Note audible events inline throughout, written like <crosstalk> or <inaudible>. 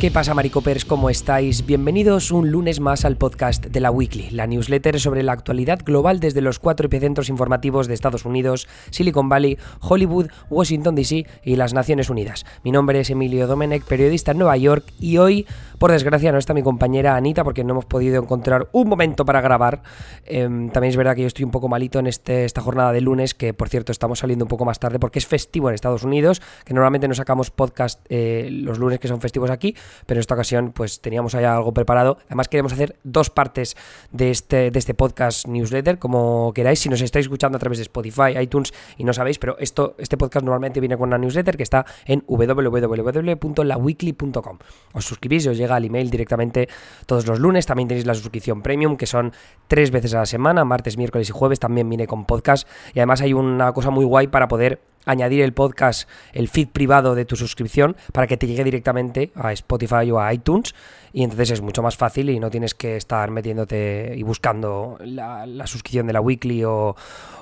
¿Qué pasa, Maricopers? ¿Cómo estáis? Bienvenidos un lunes más al podcast de la Weekly, la newsletter sobre la actualidad global desde los cuatro epicentros informativos de Estados Unidos, Silicon Valley, Hollywood, Washington DC y las Naciones Unidas. Mi nombre es Emilio Domenech, periodista en Nueva York, y hoy, por desgracia, no está mi compañera Anita porque no hemos podido encontrar un momento para grabar. Em, también es verdad que yo estoy un poco malito en este, esta jornada de lunes, que por cierto estamos saliendo un poco más tarde porque es festivo en Estados Unidos, que normalmente no sacamos podcast eh, los lunes que son festivos aquí pero en esta ocasión pues teníamos allá algo preparado. Además queremos hacer dos partes de este, de este podcast newsletter, como queráis, si nos estáis escuchando a través de Spotify, iTunes y no sabéis, pero esto, este podcast normalmente viene con una newsletter que está en www.laweekly.com. Os suscribís y os llega el email directamente todos los lunes. También tenéis la suscripción premium, que son tres veces a la semana, martes, miércoles y jueves. También viene con podcast. Y además hay una cosa muy guay para poder añadir el podcast, el feed privado de tu suscripción para que te llegue directamente a Spotify o a iTunes y entonces es mucho más fácil y no tienes que estar metiéndote y buscando la, suscripción de la weekly o,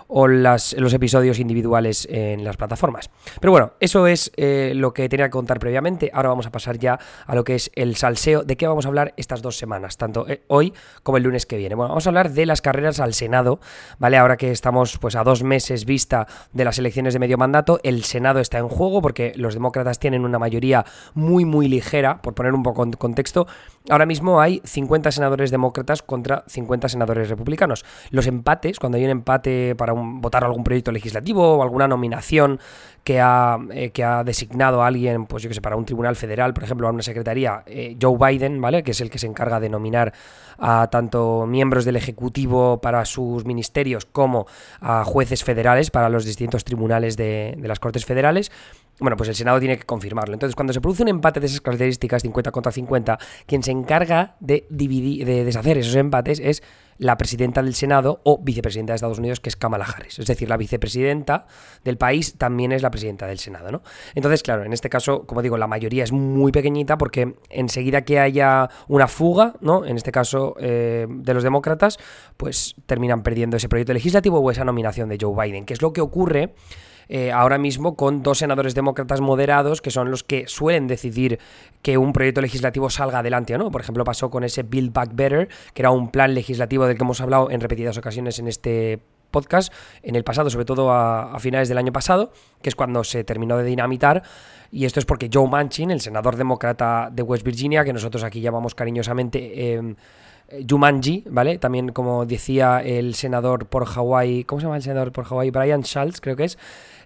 los episodios individuales en las plataformas. Pero bueno, eso es eh, lo que tenía que contar previamente. Ahora vamos a pasar ya a lo que es el salseo. ¿De qué vamos a hablar estas dos semanas? Tanto eh, hoy como el lunes que viene. Bueno, vamos a hablar de las carreras al Senado, ¿vale? Ahora que estamos pues a dos meses vista de las elecciones de medio mandato, el Senado está en juego porque los demócratas tienen una mayoría muy, muy ligera, por poner un poco en contexto. Ahora mismo hay 50 senadores demócratas contra 50 senadores republicanos. Los empates, cuando hay un empate para votar algún proyecto legislativo o alguna nominación que ha, eh, que ha designado a alguien, pues yo que sé, para un tribunal federal, por ejemplo, a una secretaría, eh, Joe Biden, ¿vale? Que es el que se encarga de nominar a tanto miembros del Ejecutivo para sus ministerios como a jueces federales para los distintos tribunales de, de las Cortes Federales. Bueno, pues el Senado tiene que confirmarlo. Entonces, cuando se produce un empate de esas características, 50 contra 50, quien se encarga de, dividir, de deshacer esos empates es la presidenta del Senado o vicepresidenta de Estados Unidos, que es Kamala Harris. Es decir, la vicepresidenta del país también es la presidenta del Senado, ¿no? Entonces, claro, en este caso, como digo, la mayoría es muy pequeñita porque enseguida que haya una fuga, ¿no? En este caso, eh, de los demócratas, pues terminan perdiendo ese proyecto legislativo o esa nominación de Joe Biden, que es lo que ocurre eh, ahora mismo con dos senadores demócratas moderados que son los que suelen decidir que un proyecto legislativo salga adelante o no. Por ejemplo, pasó con ese Build Back Better, que era un plan legislativo del que hemos hablado en repetidas ocasiones en este podcast, en el pasado, sobre todo a, finales del año pasado, que es cuando se terminó de dinamitar. Y esto es porque Joe Manchin, el senador demócrata de West Virginia, que nosotros aquí llamamos cariñosamente... Em, Jumanji, ¿vale? También como decía el senador por Hawái, ¿cómo se llama el senador por Hawái? Brian Schultz, creo que es,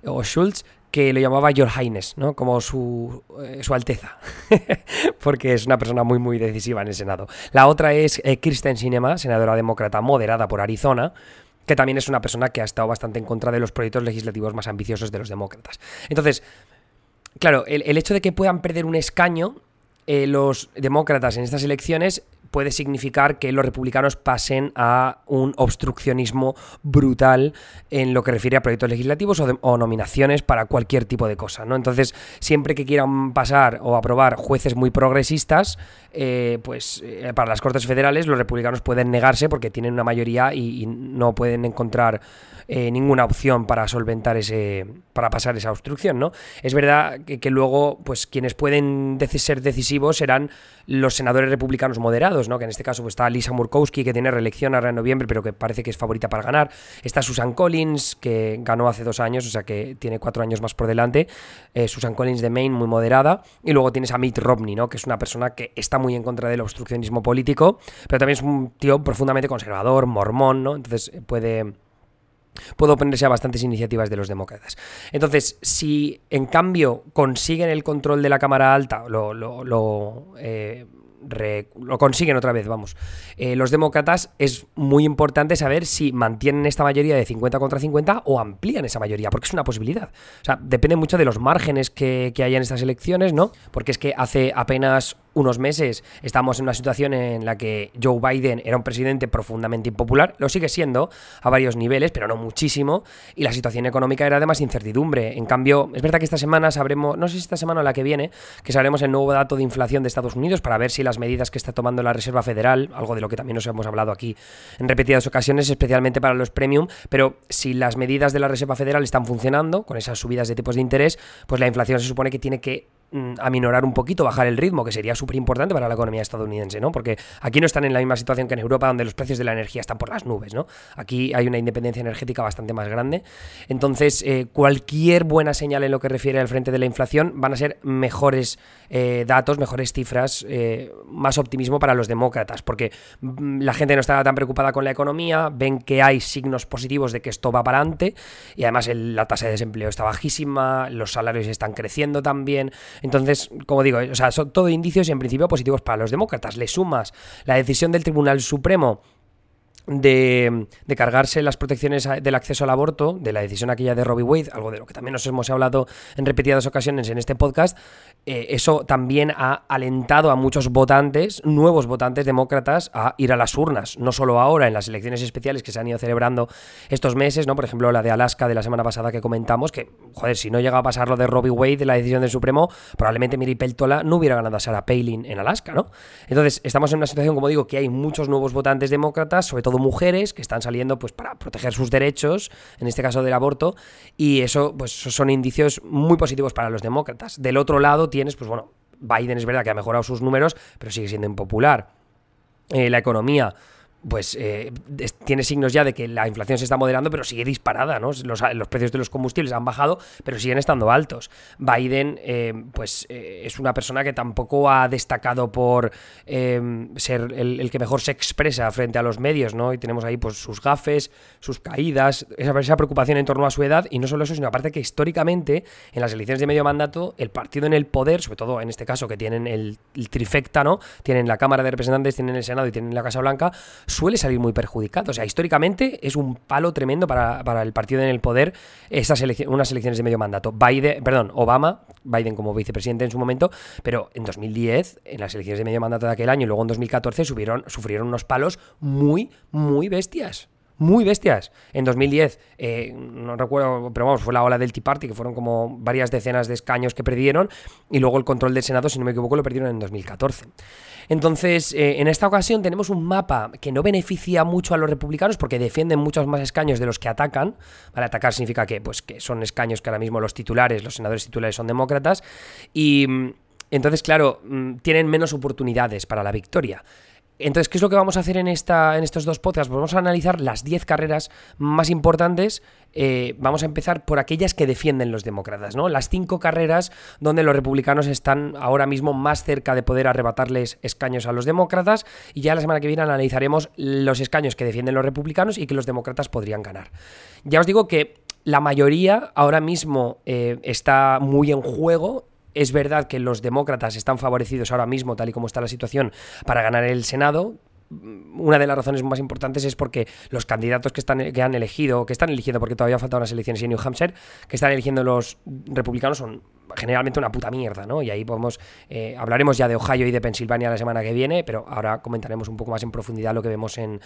o Schultz, que lo llamaba Your Highness, ¿no? Como su, eh, su Alteza, <laughs> porque es una persona muy, muy decisiva en el Senado. La otra es eh, Kristen Sinema, senadora demócrata moderada por Arizona, que también es una persona que ha estado bastante en contra de los proyectos legislativos más ambiciosos de los demócratas. Entonces, claro, el, hecho de que puedan perder un escaño eh, los demócratas en estas elecciones puede significar que los republicanos pasen a un obstruccionismo brutal en lo que refiere a proyectos legislativos o, nominaciones para cualquier tipo de cosa, ¿no? Entonces, siempre que quieran pasar o aprobar jueces muy progresistas, eh, pues eh, para las Cortes Federales los republicanos pueden negarse porque tienen una mayoría y, no pueden encontrar ninguna opción para solventar ese, para pasar esa obstrucción, ¿no? Es verdad que, que luego, pues quienes pueden ser decisivos serán los senadores republicanos moderados, que en este caso pues, está Lisa Murkowski, que tiene reelección ahora en noviembre, pero que parece que es favorita para ganar. Está Susan Collins, que ganó hace dos años, o sea que tiene cuatro años más por delante. Eh, Susan Collins de Maine, muy moderada. Y luego tienes a Mitt Romney, ¿no? Que es una persona que está muy en contra del obstruccionismo político, pero también es un tío profundamente conservador, mormón, ¿no? Entonces puede puede oponerse a bastantes iniciativas de los demócratas. Entonces, si en cambio consiguen el control de la Cámara Alta, lo, lo, eh, lo consiguen otra vez, vamos. Eh, los demócratas es muy importante saber si mantienen esta mayoría de 50 contra 50 o amplían esa mayoría, porque es una posibilidad. O sea, depende mucho de los márgenes que, que haya en estas elecciones, ¿no? Porque es que hace apenas unos meses estamos en una situación en la que Joe Biden era un presidente profundamente impopular, lo sigue siendo a varios niveles, pero no muchísimo, y la situación económica era de más incertidumbre. En cambio, es verdad que esta semana sabremos, no sé si esta semana o la que viene, que sabremos el nuevo dato de inflación de Estados Unidos para ver si las medidas que está tomando la Reserva Federal, algo de lo que también nos hemos hablado aquí en repetidas ocasiones, especialmente para los premium, pero si las medidas de la Reserva Federal están funcionando, con esas subidas de tipos de interés, pues la inflación se supone que tiene que aminorar un poquito, bajar el ritmo, que sería súper importante para la economía estadounidense, ¿no? Porque aquí no están en la misma situación que en Europa, donde los precios de la energía están por las nubes, ¿no? Aquí hay una independencia energética bastante más grande. Entonces, eh, cualquier buena señal en lo que refiere al frente de la inflación van a ser mejores eh, datos, mejores cifras, eh, más optimismo para los demócratas, porque mm, la gente no está tan preocupada con la economía, ven que hay signos positivos de que esto va para adelante y además la tasa de desempleo está bajísima, los salarios están creciendo también. Entonces, como digo, o sea, son todo indicios y en principio positivos para los demócratas. Le sumas la decisión del Tribunal Supremo de, cargarse las protecciones del acceso al aborto, de la decisión aquella de Robbie Wade, algo de lo que también nos hemos hablado en repetidas ocasiones en este podcast, eh, eso también ha alentado a muchos votantes, nuevos votantes demócratas, a ir a las urnas, no solo ahora en las elecciones especiales que se han ido celebrando estos meses, ¿no? Por ejemplo, la de Alaska de la semana pasada que comentamos, que, joder, si no llega a pasar lo de Robbie Wade, de la decisión del Supremo, probablemente Miri Peltola no hubiera ganado a Sarah Palin en Alaska, ¿no? Entonces, estamos en una situación, como digo, que hay muchos nuevos votantes demócratas, sobre todo mujeres que están saliendo pues para proteger sus derechos, en este caso del aborto, y eso pues son indicios muy positivos para los demócratas. Del otro lado tienes, pues bueno, Biden es verdad que ha mejorado sus números, pero sigue siendo impopular. Eh, la economía pues eh, tiene signos ya de que la inflación se está moderando, pero sigue disparada, ¿no? Los, precios de los combustibles han bajado, pero siguen estando altos. Biden, eh, pues eh, es una persona que tampoco ha destacado por ser el, que mejor se expresa frente a los medios, ¿no? Y tenemos ahí pues sus gafes, sus caídas, esa, preocupación en torno a su edad, y no solo eso, sino aparte que históricamente en las elecciones de medio mandato, el partido en el poder, sobre todo en este caso que tienen el, el trifecta, ¿no? Tienen la Cámara de Representantes, tienen el Senado y tienen la Casa Blanca, suele salir muy perjudicado. O sea, históricamente es un palo tremendo para, el partido en el poder esas unas elecciones de medio mandato. Biden, perdón, Obama, Biden como vicepresidente en su momento, pero en 2010, en las elecciones de medio mandato de aquel año y luego en 2014 subieron, sufrieron unos palos muy, muy bestias muy bestias. En 2010, eh, no recuerdo, pero vamos, fue la ola del Tea Party, que fueron como varias decenas de escaños que perdieron, y luego el control del Senado, si no me equivoco, lo perdieron en 2014. Entonces, eh, en esta ocasión tenemos un mapa que no beneficia mucho a los republicanos porque defienden muchos más escaños de los que atacan. Para atacar significa que, pues, que son escaños que ahora mismo los titulares, los senadores titulares son demócratas, y mm, entonces, claro, mm, tienen menos oportunidades para la victoria. Entonces, ¿qué es lo que vamos a hacer en, esta, en estos dos podcasts? Pues vamos a analizar las 10 carreras más importantes. Eh, vamos a empezar por aquellas que defienden los demócratas, ¿no? Las cinco carreras donde los republicanos están ahora mismo más cerca de poder arrebatarles escaños a los demócratas. Y ya la semana que viene analizaremos los escaños que defienden los republicanos y que los demócratas podrían ganar. Ya os digo que la mayoría ahora mismo eh, está muy en juego es verdad que los demócratas están favorecidos ahora mismo, tal y como está la situación, para ganar el Senado, una de las razones más importantes es porque los candidatos que, están, que han elegido, que están eligiendo, porque todavía faltan unas elecciones en New Hampshire, que están eligiendo los republicanos son generalmente una puta mierda, ¿no? Y ahí podemos, eh, hablaremos ya de Ohio y de Pensilvania la semana que viene, pero ahora comentaremos un poco más en profundidad lo que vemos en,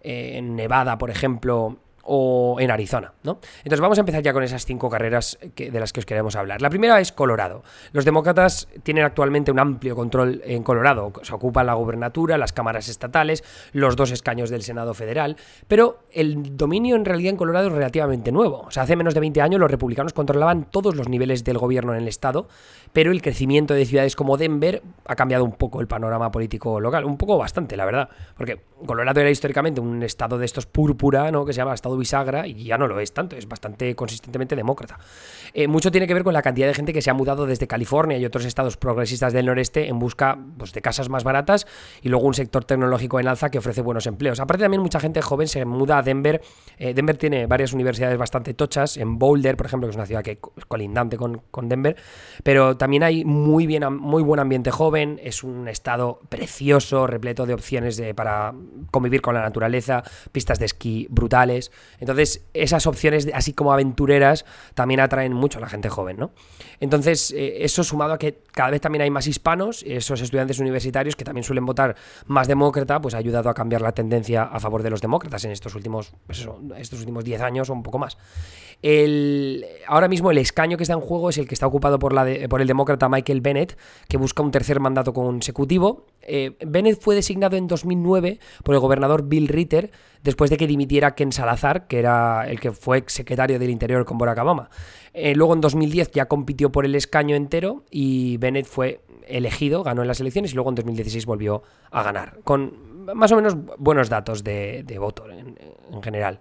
en Nevada, por ejemplo, o en Arizona, ¿no? Entonces vamos a empezar ya con esas cinco carreras de las que os queremos hablar. La primera es Colorado. Los demócratas tienen actualmente un amplio control en Colorado. Se ocupan la gubernatura, las cámaras estatales, los dos escaños del Senado federal, pero el dominio en realidad en Colorado es relativamente nuevo. O sea, hace menos de 20 años los republicanos controlaban todos los niveles del gobierno en el estado, pero el crecimiento de ciudades como Denver ha cambiado un poco el panorama político local, un poco bastante, la verdad, porque Colorado era históricamente un estado de estos púrpura, ¿no? Que se llama estado bisagra y ya no lo es tanto, es bastante consistentemente demócrata. Eh, mucho tiene que ver con la cantidad de gente que se ha mudado desde California y otros estados progresistas del noreste en busca pues, de casas más baratas y luego un sector tecnológico en alza que ofrece buenos empleos. Aparte también mucha gente joven se muda a Denver. Eh, Denver tiene varias universidades bastante tochas, en Boulder, por ejemplo, que es una ciudad que es colindante con, con Denver, pero también hay muy, bien, muy buen ambiente joven, es un estado precioso, repleto de opciones de, para convivir con la naturaleza, pistas de esquí brutales. Entonces, esas opciones, así como aventureras, también atraen mucho a la gente joven, ¿no? Entonces, eh, eso sumado a que cada vez también hay más hispanos, esos estudiantes universitarios que también suelen votar más demócrata, pues ha ayudado a cambiar la tendencia a favor de los demócratas en estos últimos, pues estos últimos 10 años o un poco más. El, ahora mismo el escaño que está en juego es el que está ocupado por, la por el demócrata Michael Bennett, que busca un tercer mandato consecutivo. Eh, Bennett fue designado en 2009 por el gobernador Bill Ritter después de que dimitiera Ken Salazar, que era el que fue secretario del Interior con Barack Obama. Eh, luego en 2010 ya compitió por el escaño entero y Bennett fue elegido, ganó en las elecciones y luego en 2016 volvió a ganar, con más o menos buenos datos de, voto en, general.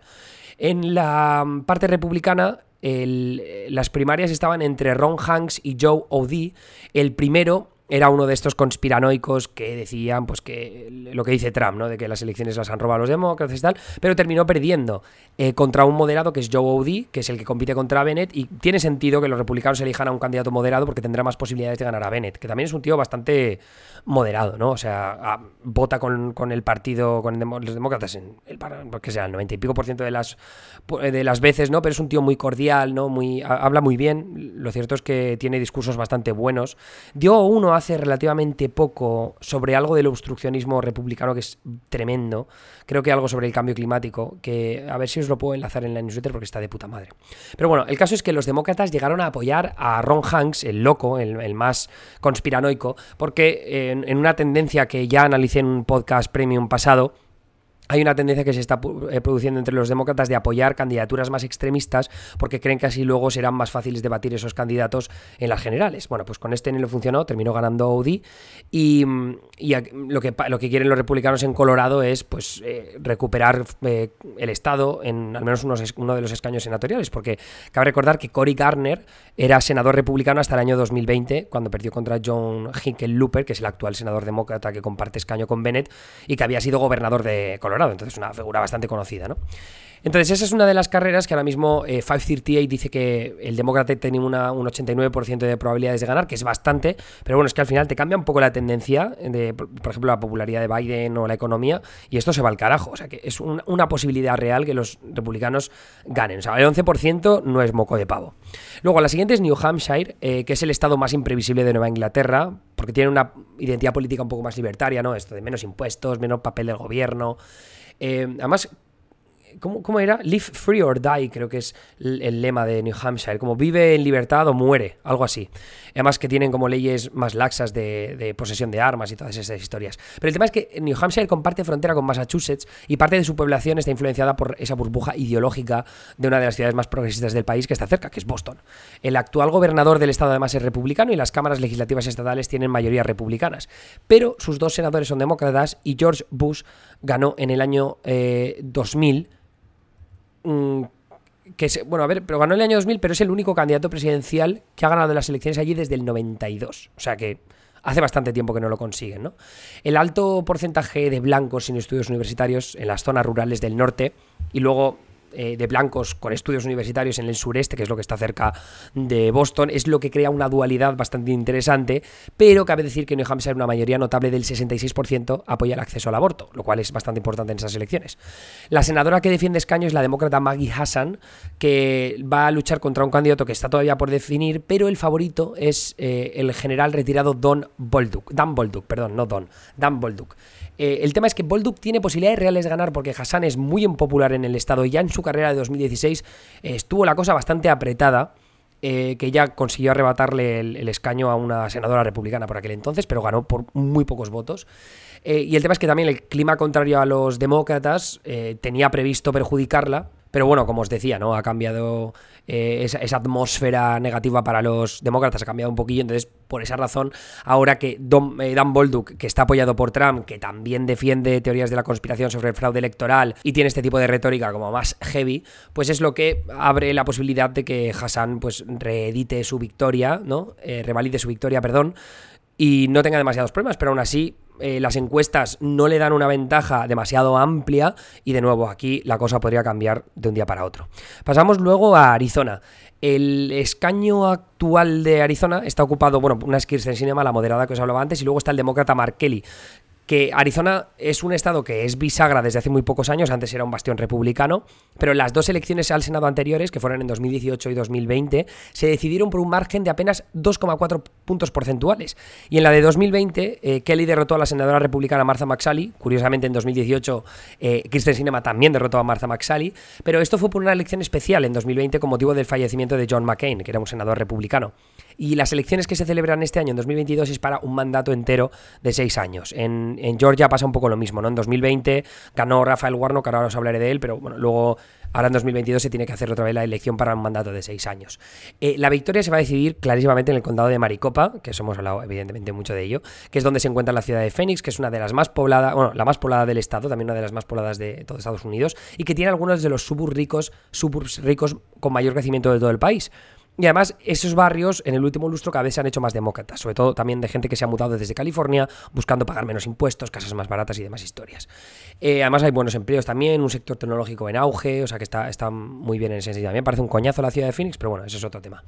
En la parte republicana, las primarias estaban entre Ron Hanks y Joe O'Dea. El primero era uno de estos conspiranoicos que decían, pues que lo que dice Trump, ¿no? De que las elecciones las han robado los demócratas y tal, pero terminó perdiendo eh, contra un moderado que es Joe O'Dea, que es el que compite contra Bennett, y tiene sentido que los republicanos elijan a un candidato moderado porque tendrá más posibilidades de ganar a Bennett, que también es un tío bastante moderado, ¿no? O sea, vota con, el partido, con los demócratas, en el, porque sea, el 90 y pico por ciento de las, de las veces, ¿no? Pero es un tío muy cordial, ¿no? Muy, habla muy bien, lo cierto es que tiene discursos bastante buenos. Dio uno hace relativamente poco sobre algo del obstruccionismo republicano que es tremendo. Creo que algo sobre el cambio climático, que a ver si os lo puedo enlazar en la newsletter porque está de puta madre. Pero bueno, el caso es que los demócratas llegaron a apoyar a Ron Hanks, el loco, el, más conspiranoico, porque en, en una tendencia que ya analicé en un podcast premium pasado, hay una tendencia que se está eh, produciendo entre los demócratas de apoyar candidaturas más extremistas porque creen que así luego serán más fáciles debatir esos candidatos en las generales. Bueno, pues con este no le funcionó, terminó ganando Audi y, lo, que, lo que quieren los republicanos en Colorado es pues eh, recuperar eh, el Estado en al menos uno de los escaños senatoriales, porque cabe recordar que Cory Garner era senador republicano hasta el año 2020, cuando perdió contra John Hickenlooper, que es el actual senador demócrata que comparte escaño con Bennett y que había sido gobernador de Colorado entonces una figura bastante conocida, ¿no? Entonces, esa es una de las carreras que ahora mismo 538 eh, dice que el demócrata tiene un 89% de probabilidades de ganar, que es bastante, pero bueno, es que al final te cambia un poco la tendencia de, por ejemplo, la popularidad de Biden o la economía, y esto se va al carajo. O sea, que es una posibilidad real que los republicanos ganen. O sea, el 11% no es moco de pavo. Luego, la siguiente es New Hampshire, eh, que es el estado más imprevisible de Nueva Inglaterra, porque tiene una identidad política un poco más libertaria, ¿no? Esto de menos impuestos, menos papel del gobierno. Eh, además, ¿Cómo, era? Live free or die, creo que es el, lema de New Hampshire. Como vive en libertad o muere, algo así. Además que tienen como leyes más laxas de, posesión de armas y todas esas historias. Pero el tema es que New Hampshire comparte frontera con Massachusetts y parte de su población está influenciada por esa burbuja ideológica de una de las ciudades más progresistas del país que está cerca, que es Boston. El actual gobernador del estado además es republicano y las cámaras legislativas estatales tienen mayoría republicanas. Pero sus dos senadores son demócratas y George Bush ganó en el año 2000 Mm, que bueno, a ver, pero ganó en el año 2000, pero es el único candidato presidencial que ha ganado las elecciones allí desde el 92. O sea que hace bastante tiempo que no lo consiguen, ¿no? El alto porcentaje de blancos sin estudios universitarios en las zonas rurales del norte y luego eh, de blancos con estudios universitarios en el sureste, que es lo que está cerca de Boston, es lo que crea una dualidad bastante interesante, pero cabe decir que New Hampshire una mayoría notable del 66% apoya el acceso al aborto, lo cual es bastante importante en esas elecciones. La senadora que defiende escaño es la demócrata Maggie Hassan, que va a luchar contra un candidato que está todavía por definir, pero el favorito es eh, el general retirado Don Bolduc, Dan Bolduc, perdón, no Don, Dan Bolduc. Eh, el tema es que Bolduc tiene posibilidades reales de ganar porque Hassan es muy impopular en el estado ya en su carrera de 2016 eh, estuvo la cosa bastante apretada. Eh, que ya consiguió arrebatarle el, escaño a una senadora republicana por aquel entonces, pero ganó por muy pocos votos. y el tema es que también el clima contrario a los demócratas tenía previsto perjudicarla, pero bueno, como os decía, ¿no? Ha cambiado eh, esa, atmósfera negativa para los demócratas, ha cambiado un poquillo. Entonces, por esa razón, ahora que eh, Dan Bolduc, que está apoyado por Trump, que también defiende teorías de la conspiración sobre el fraude electoral y tiene este tipo de retórica como más heavy, pues es lo que abre la posibilidad de que Hassan pues reedite su victoria, ¿no? Eh, revalide su victoria, perdón, y no tenga demasiados problemas, pero aún así eh, las encuestas no le dan una ventaja demasiado amplia y de nuevo aquí la cosa podría cambiar de un día para otro. Pasamos luego a Arizona. El escaño actual de Arizona está ocupado, bueno, una es Kirsten Sinema, la moderada que os hablaba antes, y luego está el demócrata Mark Kelly, que Arizona es un estado que es bisagra desde hace muy pocos años, antes era un bastión republicano, pero en las dos elecciones al Senado anteriores, que fueron en 2018 y 2020, se decidieron por un margen de apenas 2,4 puntos porcentuales. Y en la de 2020, eh, Kelly derrotó a la senadora republicana Martha McSally, curiosamente en 2018 eh, Kristen Sinema también derrotó a Martha McSally, pero esto fue por una elección especial en 2020 con motivo del fallecimiento de John McCain, que era un senador republicano. Y las elecciones que se celebran este año, en 2022, es para un mandato entero de seis años. En, Georgia pasa un poco lo mismo, ¿no? En 2020 ganó Rafael Warnock, ahora os hablaré de él, pero bueno, luego Ahora en 2022 se tiene que hacer otra vez la elección para un mandato de seis años. Eh, la victoria se va a decidir clarísimamente en el condado de Maricopa, que hemos hablado evidentemente mucho de ello, que es donde se encuentra la ciudad de Phoenix, que es una de las más pobladas, bueno, la más poblada del estado, también una de las más pobladas de todo Estados Unidos, y que tiene algunos de los suburbs ricos, suburbs ricos con mayor crecimiento de todo el país. Y además, esos barrios en el último lustro cada vez se han hecho más demócratas, sobre todo también de gente que se ha mudado desde California buscando pagar menos impuestos, casas más baratas y demás historias. Eh, además, hay buenos empleos también, un sector tecnológico en auge, o sea que está, está muy bien en ese sentido. También parece un coñazo la ciudad de Phoenix, pero bueno, eso es otro tema.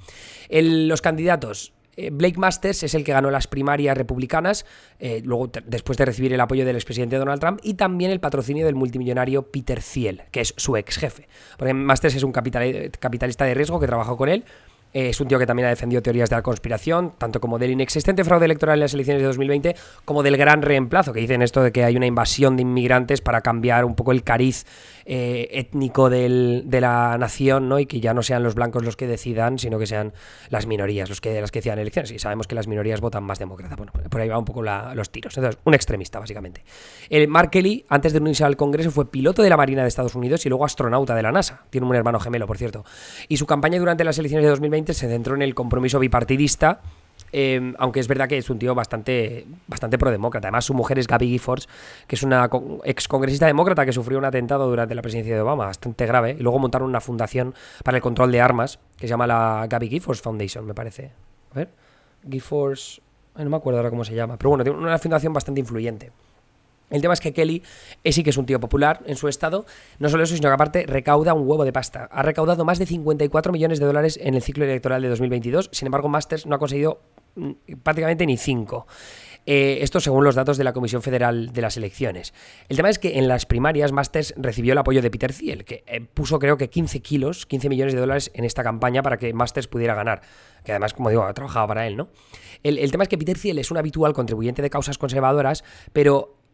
los candidatos, eh, Blake Masters es el que ganó las primarias republicanas, eh, luego después de recibir el apoyo del expresidente Donald Trump y también el patrocinio del multimillonario Peter Thiel, que es su ex jefe. Porque Masters es un capitalista de riesgo que trabajó con él es un tío que también ha defendido teorías de la conspiración, tanto como del inexistente fraude electoral en las elecciones de 2020, como del gran reemplazo, que dicen esto de que hay una invasión de inmigrantes para cambiar un poco el cariz eh, étnico de la nación, ¿no? Y que ya no sean los blancos los que decidan, sino que sean las minorías los que, las que decidan elecciones. Y sabemos que las minorías votan más demócrata. Bueno, por ahí va un poco los tiros. Entonces, un extremista, básicamente. El Mark Kelly, antes de unirse al Congreso, fue piloto de la Marina de Estados Unidos y luego astronauta de la NASA. Tiene un hermano gemelo, por cierto. Y su campaña durante las elecciones de 2020 se centró en el compromiso bipartidista Em, aunque es verdad que es un tío bastante, bastante pro-demócrata. Además, su mujer es Gabby Giffords, que es una ex congresista demócrata que sufrió un atentado durante la presidencia de Obama, bastante grave. Y luego montaron una fundación para el control de armas, que se llama la Gabby Giffords Foundation, me parece. A ver, Giffords. No me acuerdo ahora cómo se llama, pero bueno, tiene una fundación bastante influyente. El tema es que Kelly es sí que es un tío popular en su estado. No solo eso, sino que aparte recauda un huevo de pasta. Ha recaudado más de 54 millones de dólares en el ciclo electoral de 2022. Sin embargo, Masters no ha conseguido mm, prácticamente ni 5. Eh, esto según los datos de la Comisión Federal de las Elecciones. El tema es que en las primarias Masters recibió el apoyo de Peter Thiel, que eh, puso creo que 15 kilos, 15 millones de dólares en esta campaña para que Masters pudiera ganar. Que además, como digo, ha trabajado para él, ¿no? El, el tema es que Peter Thiel es un habitual contribuyente de causas conservadoras, pero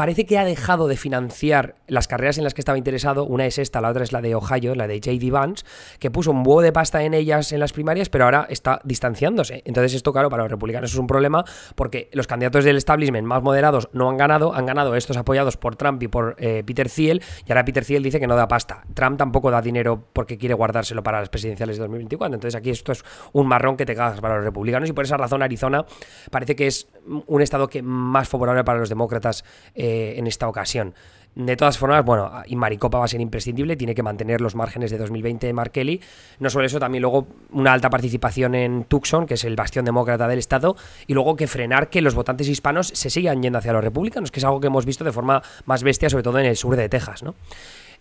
parece que ha dejado de financiar las carreras en las que estaba interesado. Una es esta, la otra es la de Ohio, la de JD Vance, que puso un huevo de pasta en ellas en las primarias, pero ahora está distanciándose. Entonces esto, claro, para los republicanos es un problema porque los candidatos del establishment más moderados no han ganado, han ganado estos apoyados por Trump y por eh, Peter Thiel, y ahora Peter Thiel dice que no da pasta. Trump tampoco da dinero porque quiere guardárselo para las presidenciales de 2024. Entonces aquí esto es un marrón que te cagas para los republicanos y por esa razón Arizona parece que es un estado que más favorable para los demócratas. Eh, eh, en esta ocasión. De todas formas, bueno, y Maricopa va a ser imprescindible, tiene que mantener los márgenes de 2020 de Mark Kelly. No solo eso, también luego una alta participación en Tucson, que es el bastión demócrata del Estado, y luego que frenar que los votantes hispanos se sigan yendo hacia los republicanos, que es algo que hemos visto de forma más bestia, sobre todo en el sur de Texas, ¿no?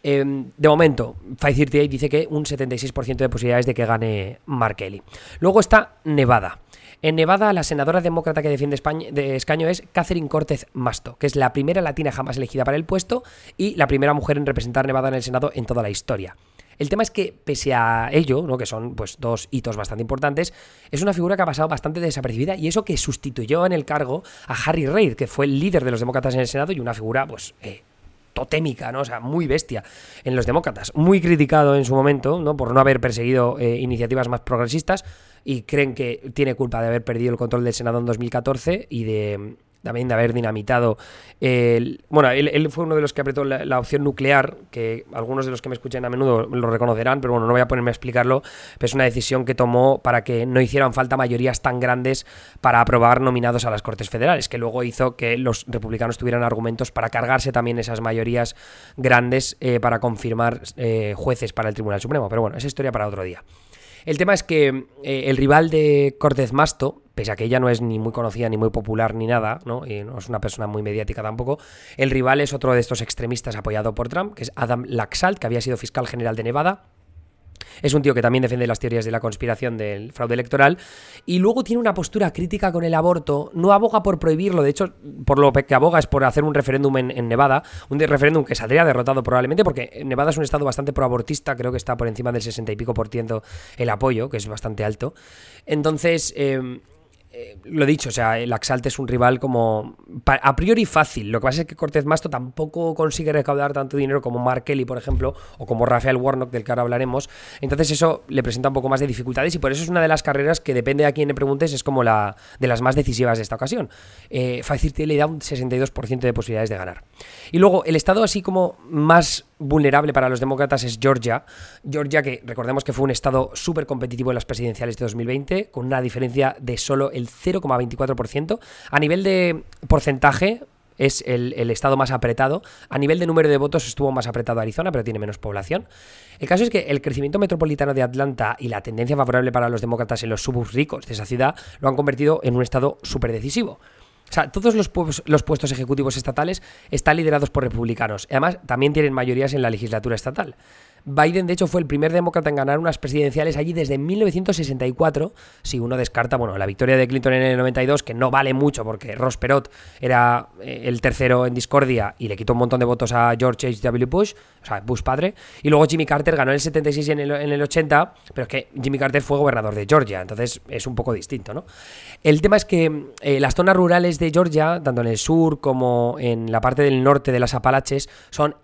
Eh, de momento, 538 dice que un 76% de posibilidades de que gane Mark Kelly. Luego está Nevada. En Nevada, la senadora demócrata que defiende España, de escaño es Catherine Cortez Masto, que es la primera latina jamás elegida para el puesto y la primera mujer en representar Nevada en el Senado en toda la historia. El tema es que, pese a ello, ¿no? que son pues, dos hitos bastante importantes, es una figura que ha pasado bastante desapercibida y eso que sustituyó en el cargo a Harry Reid, que fue el líder de los demócratas en el Senado y una figura pues, eh, totémica, ¿no? O sea, muy bestia en los demócratas. Muy criticado en su momento, ¿no? Por no haber perseguido eh, iniciativas más progresistas y creen que tiene culpa de haber perdido el control del Senado en 2014 y de también de haber dinamitado. El, bueno, él, fue uno de los que apretó la, opción nuclear, que algunos de los que me escuchan a menudo lo reconocerán, pero bueno, no voy a ponerme a explicarlo. Pero es una decisión que tomó para que no hicieran falta mayorías tan grandes para aprobar nominados a las Cortes Federales, que luego hizo que los republicanos tuvieran argumentos para cargarse también esas mayorías grandes eh, para confirmar eh, jueces para el Tribunal Supremo. Pero bueno, esa historia para otro día. El tema es que eh, el rival de Cortez Masto, pese a que ella no es ni muy conocida ni muy popular ni nada, ¿no? Y no es una persona muy mediática tampoco, el rival es otro de estos extremistas apoyado por Trump, que es Adam Laxalt, que había sido fiscal general de Nevada, es un tío que también defiende las teorías de la conspiración del fraude electoral. Y luego tiene una postura crítica con el aborto. No aboga por prohibirlo. De hecho, por lo que aboga es por hacer un referéndum en, Nevada. Un referéndum que saldría derrotado probablemente porque Nevada es un estado bastante proabortista. Creo que está por encima del 60 y pico por ciento el apoyo, que es bastante alto. Entonces... Em, lo dicho, o sea, el Axalt es un rival como a priori fácil. Lo que pasa es que Cortez Masto tampoco consigue recaudar tanto dinero como Mark Kelly, por ejemplo, o como Rafael Warnock, del que ahora hablaremos. Entonces eso le presenta un poco más de dificultades y por eso es una de las carreras que depende de a quién le preguntes, es como la de las más decisivas de esta ocasión. Eh, le da un 62% de posibilidades de ganar. Y luego, el estado así como más vulnerable para los demócratas es Georgia. Georgia, que recordemos que fue un estado súper competitivo en las presidenciales de 2020, con una diferencia de solo el 0,24%. A nivel de porcentaje, es el, estado más apretado. A nivel de número de votos estuvo más apretado Arizona, pero tiene menos población. El caso es que el crecimiento metropolitano de Atlanta y la tendencia favorable para los demócratas en los suburbs ricos de esa ciudad lo han convertido en un estado súper decisivo. O sea, todos los, los, puestos ejecutivos estatales están liderados por republicanos. Además, también tienen mayorías en la legislatura estatal. Biden, de hecho, fue el primer demócrata en ganar unas presidenciales allí desde 1964. Si uno descarta, bueno, la victoria de Clinton en el 92, que no vale mucho porque Ross Perot era eh, el tercero en discordia y le quitó un montón de votos a George H.W. Bush, o sea, Bush padre. Y luego Jimmy Carter ganó en el 76 y en el, 80, pero es que Jimmy Carter fue gobernador de Georgia, entonces es un poco distinto, ¿no? El tema es que eh, las zonas rurales de Georgia, tanto en el sur como en la parte del norte de las Apalaches, son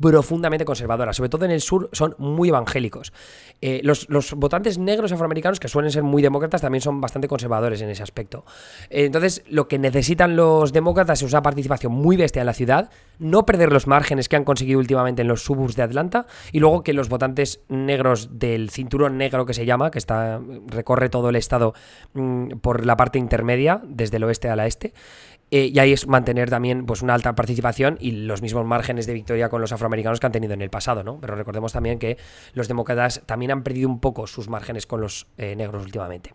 profundamente conservadoras, sobre todo en el sur son muy evangélicos. Eh, los, votantes negros afroamericanos, que suelen ser muy demócratas, también son bastante conservadores en ese aspecto. Eh, entonces, lo que necesitan los demócratas es una participación muy bestia en la ciudad, no perder los márgenes que han conseguido últimamente en los suburbs de Atlanta, y luego que los votantes negros del cinturón negro que se llama, que está recorre todo el estado mm, por la parte intermedia, desde el oeste al este, eh, y ahí es mantener también pues, una alta participación y los mismos márgenes de victoria con los afroamericanos que han tenido en el pasado, ¿no? Pero recordemos también que los demócratas también han perdido un poco sus márgenes con los eh, negros últimamente.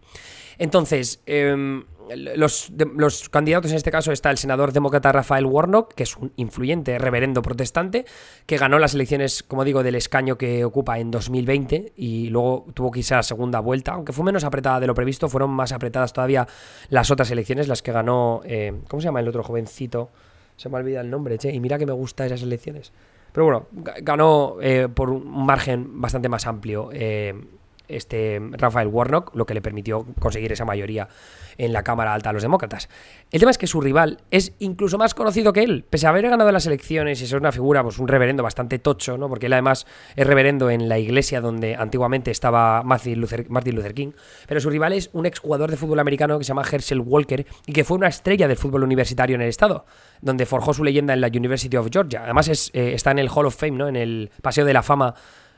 Entonces, em, los, candidatos en este caso está el senador demócrata Rafael Warnock, que es un influyente reverendo protestante, que ganó las elecciones, como digo, del escaño que ocupa en 2020 y luego tuvo la segunda vuelta, aunque fue menos apretada de lo previsto, fueron más apretadas todavía las otras elecciones, las que ganó, eh, ¿cómo se llama el otro jovencito? Se me olvida el nombre, che, y mira que me gustan esas elecciones. Pero bueno, ganó eh, por un margen bastante más amplio eh, este Rafael Warnock, lo que le permitió conseguir esa mayoría en la Cámara Alta a los demócratas. El tema es que su rival es incluso más conocido que él, pese a haber ganado las elecciones y ser una figura, pues un reverendo bastante tocho, ¿no? Porque él además es reverendo en la iglesia donde antiguamente estaba Martin Luther, Martin Luther King, pero su rival es un exjugador de fútbol americano que se llama Herschel Walker y que fue una estrella del fútbol universitario en el estado, donde forjó su leyenda en la University of Georgia. Además es, eh, está en el Hall of Fame, ¿no? En el Paseo de la Fama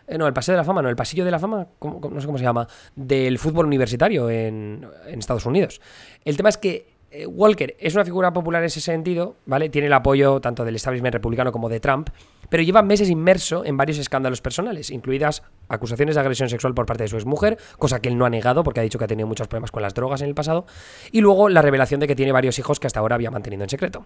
eh, no, el Paseo de la Fama, no, el Pasillo de la Fama, no sé cómo se llama, del fútbol universitario en, Estados Unidos. El tema es que eh, Walker es una figura popular en ese sentido, ¿vale? Tiene el apoyo tanto del establishment republicano como de Trump, pero lleva meses inmerso en varios escándalos personales, incluidas acusaciones de agresión sexual por parte de su exmujer, cosa que él no ha negado porque ha dicho que ha tenido muchos problemas con las drogas en el pasado, y luego la revelación de que tiene varios hijos que hasta ahora había mantenido en secreto.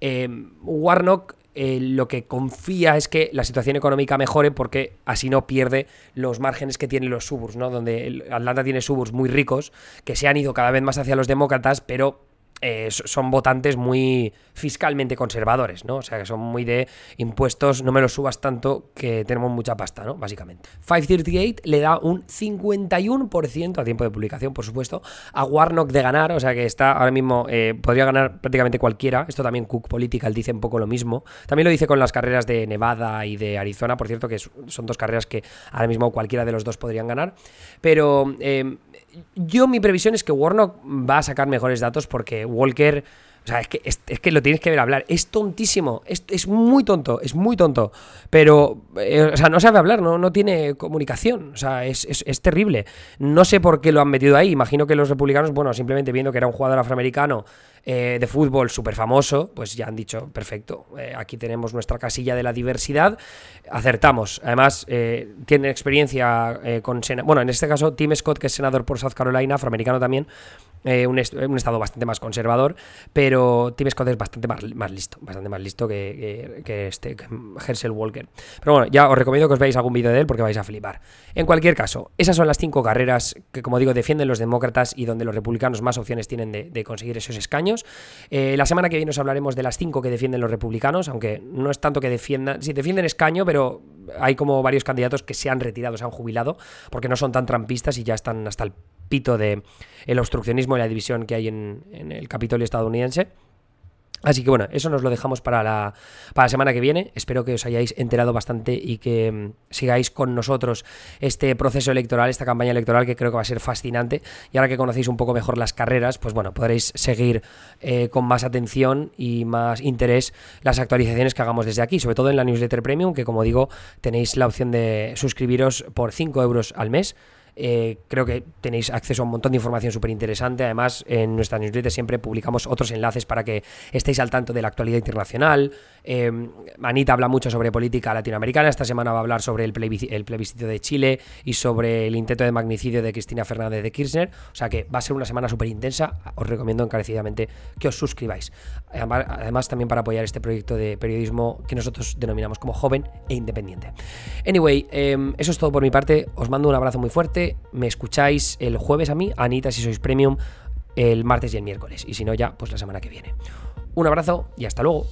Eh, Warnock eh, lo que confía es que la situación económica mejore porque así no pierde los márgenes que tienen los suburbs, ¿no? Donde Atlanta tiene suburbs muy ricos que se han ido cada vez más hacia los demócratas, pero eh, son votantes muy fiscalmente conservadores, ¿no? O sea, que son muy de impuestos, no me los subas tanto que tenemos mucha pasta, ¿no? Básicamente. 538 le da un 51% a tiempo de publicación, por supuesto, a Warnock de ganar, o sea que está ahora mismo, eh, podría ganar prácticamente cualquiera. Esto también Cook Political dice un poco lo mismo. También lo dice con las carreras de Nevada y de Arizona, por cierto, que son dos carreras que ahora mismo cualquiera de los dos podrían ganar. Pero eh, yo mi previsión es que Warnock va a sacar mejores datos porque Walker... O sea, es que, es, que lo tienes que ver hablar. Es tontísimo. Es, es muy tonto. Es muy tonto. Pero, eh, o sea, no sabe hablar. No, no tiene comunicación. O sea, es, es, terrible. No sé por qué lo han metido ahí. Imagino que los republicanos, bueno, simplemente viendo que era un jugador afroamericano eh, de fútbol súper famoso, pues ya han dicho, perfecto, eh, aquí tenemos nuestra casilla de la diversidad, acertamos. Además, tienen experiencia con... Bueno, en este caso, Tim Scott, que es senador por South Carolina, afroamericano también, un, un, estado bastante más conservador, pero Tim Scott es bastante más, listo, bastante más listo que, que, este Herschel Walker. Pero bueno, ya os recomiendo que os veáis algún vídeo de él porque vais a flipar. En cualquier caso, esas son las cinco carreras que, como digo, defienden los demócratas y donde los republicanos más opciones tienen de conseguir esos escaños. Eh, la semana que viene os hablaremos de las cinco que defienden los republicanos, aunque no es tanto que defiendan, sí, defienden escaño, pero hay como varios candidatos que se han retirado, se han jubilado, porque no son tan trampistas y ya están hasta el pito de el obstruccionismo y la división que hay en, el Capitolio estadounidense. Así que bueno, eso nos lo dejamos para la, para la semana que viene. Espero que os hayáis enterado bastante y que mm, sigáis con nosotros este proceso electoral, esta campaña electoral que creo que va a ser fascinante. Y ahora que conocéis un poco mejor las carreras, pues bueno, podréis seguir eh, con más atención y más interés las actualizaciones que hagamos desde aquí, sobre todo en la newsletter premium, que como digo, tenéis la opción de suscribiros por 5 euros al mes eh, creo que tenéis acceso a un montón de información súper interesante. Además, en nuestra newsletter siempre publicamos otros enlaces para que estéis al tanto de la actualidad internacional. Eh, Anita habla mucho sobre política latinoamericana. Esta semana va a hablar sobre el, plebiscito de Chile y sobre el intento de magnicidio de Cristina Fernández de Kirchner. O sea que va a ser una semana súper intensa. Os recomiendo encarecidamente que os suscribáis. Además, también para apoyar este proyecto de periodismo que nosotros denominamos como joven e independiente. Anyway, eh, eso es todo por mi parte. Os mando un abrazo muy fuerte me escucháis el jueves a mí, Anita si sois premium, el martes y el miércoles. Y si no, ya, pues la semana que viene. Un abrazo y hasta luego.